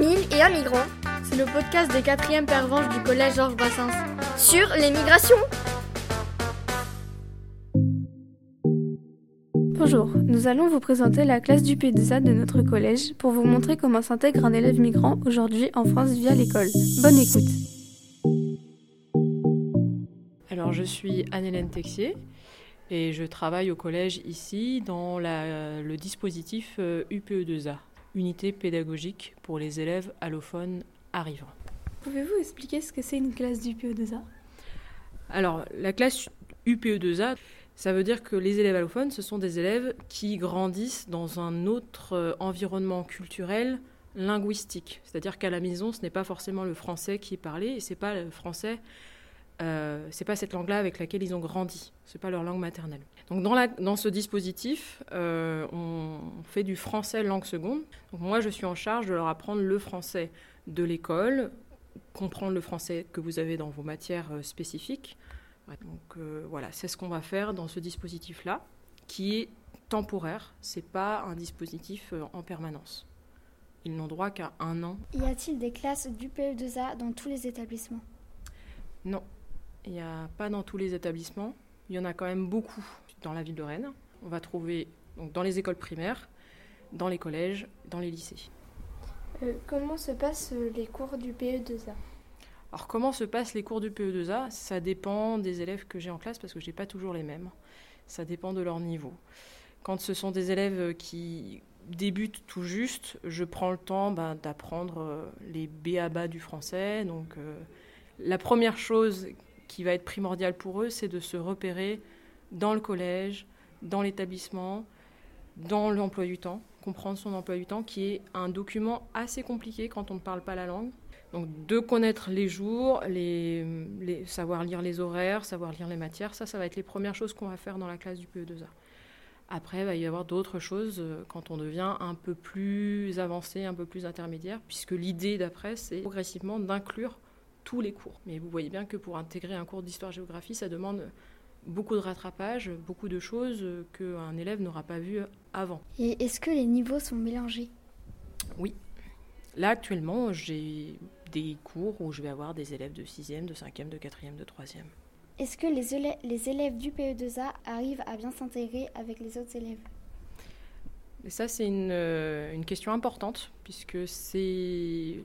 Mille et un migrant. C'est le podcast des quatrièmes pervenches du collège Georges Brassens. Sur les migrations. Bonjour, nous allons vous présenter la classe du PDSA de notre collège pour vous montrer comment s'intègre un élève migrant aujourd'hui en France via l'école. Bonne écoute. Alors je suis Anne-Hélène Texier et je travaille au collège ici dans la- le dispositif euh, UPE2A, Unité pédagogique pour les élèves allophones arrivants. Pouvez-vous expliquer ce que c'est une classe du PE2A Alors la classe UPE2A, ça veut dire que les élèves allophones, ce sont des élèves qui grandissent dans un autre euh, environnement culturel linguistique. C'est-à-dire qu'à la maison, ce n'est pas forcément le français qui est parlé et c'est pas le français euh, c'est pas cette langue-là avec laquelle ils ont grandi. C'est pas leur langue maternelle. Donc dans, la- dans ce dispositif, euh, on fait du français langue seconde. Donc moi, je suis en charge de leur apprendre le français de l'école, comprendre le français que vous avez dans vos matières euh, spécifiques. Ouais, Donc euh, voilà, c'est ce qu'on va faire dans ce dispositif-là, qui est temporaire. C'est pas un dispositif en permanence. Ils n'ont droit qu'à un an Y a-t-il des classes du PE2A dans tous les établissements? Non, il n'y a pas dans tous les établissements. Il y en a quand même beaucoup dans la ville de Rennes. On va trouver donc, dans les écoles primaires, dans les collèges, dans les lycées. Euh, Comment se passent euh, les cours du PE2A Alors comment se passent les cours du PE2A Ça dépend des élèves que j'ai en classe parce que je n'ai pas toujours les mêmes. Ça dépend de leur niveau. Quand ce sont des élèves qui débutent tout juste, je prends le temps ben, d'apprendre euh, les B.A.B.A. du français. Donc euh, la première chose qui va être primordiale pour eux, c'est de se repérer dans le collège, dans l'établissement, dans l'emploi du temps, comprendre son emploi du temps, qui est un document assez compliqué quand on ne parle pas la langue. Donc de connaître les jours, les- savoir lire les horaires, savoir lire les matières, ça, ça va être les premières choses qu'on va faire dans la classe du PE2A. Après, il va y avoir d'autres choses euh, quand on devient un peu plus avancé, un peu plus intermédiaire, puisque l'idée d'après, c'est progressivement d'inclure tous les cours. Mais vous voyez bien que pour intégrer un cours d'histoire-géographie, ça demande beaucoup de rattrapage, beaucoup de choses qu'un élève n'aura pas vues avant. Et est-ce que les niveaux sont mélangés? Là, actuellement, j'ai des cours où je vais avoir des élèves de 6e, de 5e, de 4e, de 3e. Est-ce que les, les élèves du PE2A arrivent à bien s'intégrer avec les autres élèves? Et ça, c'est une, euh, une question importante, puisque c'est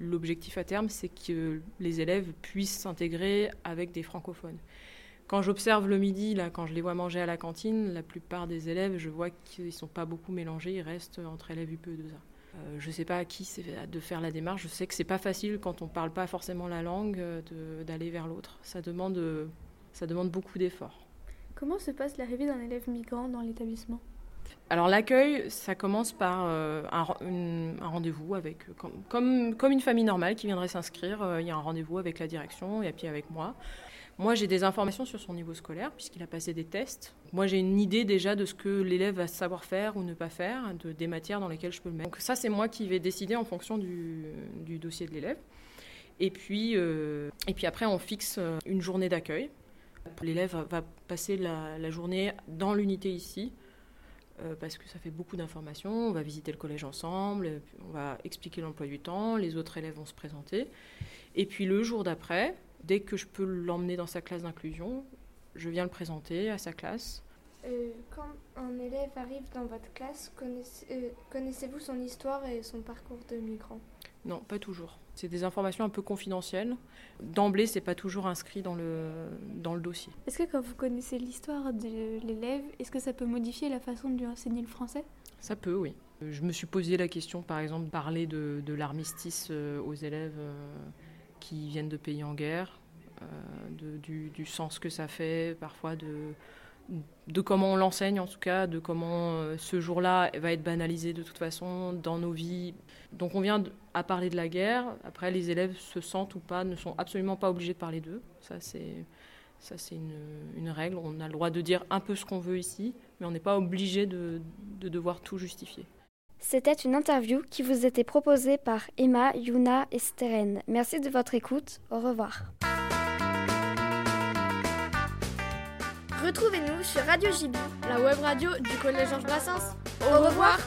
l'objectif à terme, c'est que les élèves puissent s'intégrer avec des francophones. Quand j'observe le midi, là, quand je les vois manger à la cantine, la plupart des élèves, je vois qu'ils ne sont pas beaucoup mélangés, ils restent entre élèves UPE2A. Euh, je ne sais pas à qui c'est de faire la démarche. Je sais que c'est pas facile quand on ne parle pas forcément la langue euh, d'aller vers l'autre. Ça demande, ça demande beaucoup d'efforts. Comment se passe l'arrivée d'un élève migrant dans l'établissement? Alors l'accueil, ça commence par euh, un, rendez-vous avec, euh, comme, une famille normale qui viendrait s'inscrire. euh, Il y a un rendez-vous avec la direction et puis avec moi. Moi, j'ai des informations sur son niveau scolaire puisqu'il a passé des tests. Moi, j'ai une idée déjà de ce que l'élève va savoir faire ou ne pas faire, de, des matières dans lesquelles je peux le mettre. Donc ça, c'est moi qui vais décider en fonction du, dossier de l'élève. Et puis, et puis après, on fixe une journée d'accueil. L'élève va passer la journée dans l'unité ici, euh, parce que ça fait beaucoup d'informations. On va visiter le collège ensemble, on va expliquer l'emploi du temps, les autres élèves vont se présenter. Et puis le jour d'après, dès que je peux l'emmener dans sa classe d'inclusion, je viens le présenter à sa classe. Euh, Quand un élève arrive dans votre classe, euh, connaissez-vous son histoire et son parcours de migrant? Non, pas toujours. C'est des informations un peu confidentielles. D'emblée, c'est pas toujours inscrit dans le, dans le dossier. Est-ce que quand vous connaissez l'histoire de l'élève, est-ce que ça peut modifier la façon de lui enseigner le français? Ça peut, oui. Je me suis posé la question, par exemple, de parler de, de l'armistice euh, aux élèves euh, qui viennent de pays en guerre, euh, de- du, du sens que ça fait, parfois de, de comment on l'enseigne en tout cas, de comment euh, ce jour-là va être banalisé de toute façon dans nos vies. Donc on vient à parler de la guerre, après les élèves se sentent ou pas, ne sont absolument pas obligés de parler d'eux. Ça c'est... Ça, c'est une, une règle. On a le droit de dire un peu ce qu'on veut ici, mais on n'est pas obligé de, de devoir tout justifier. C'était une interview qui vous était proposée par Emma, Yuna et Steren. Merci de votre écoute. Au revoir. Retrouvez-nous sur Radio JB. La web radio du collège Georges Brassens. Au revoir.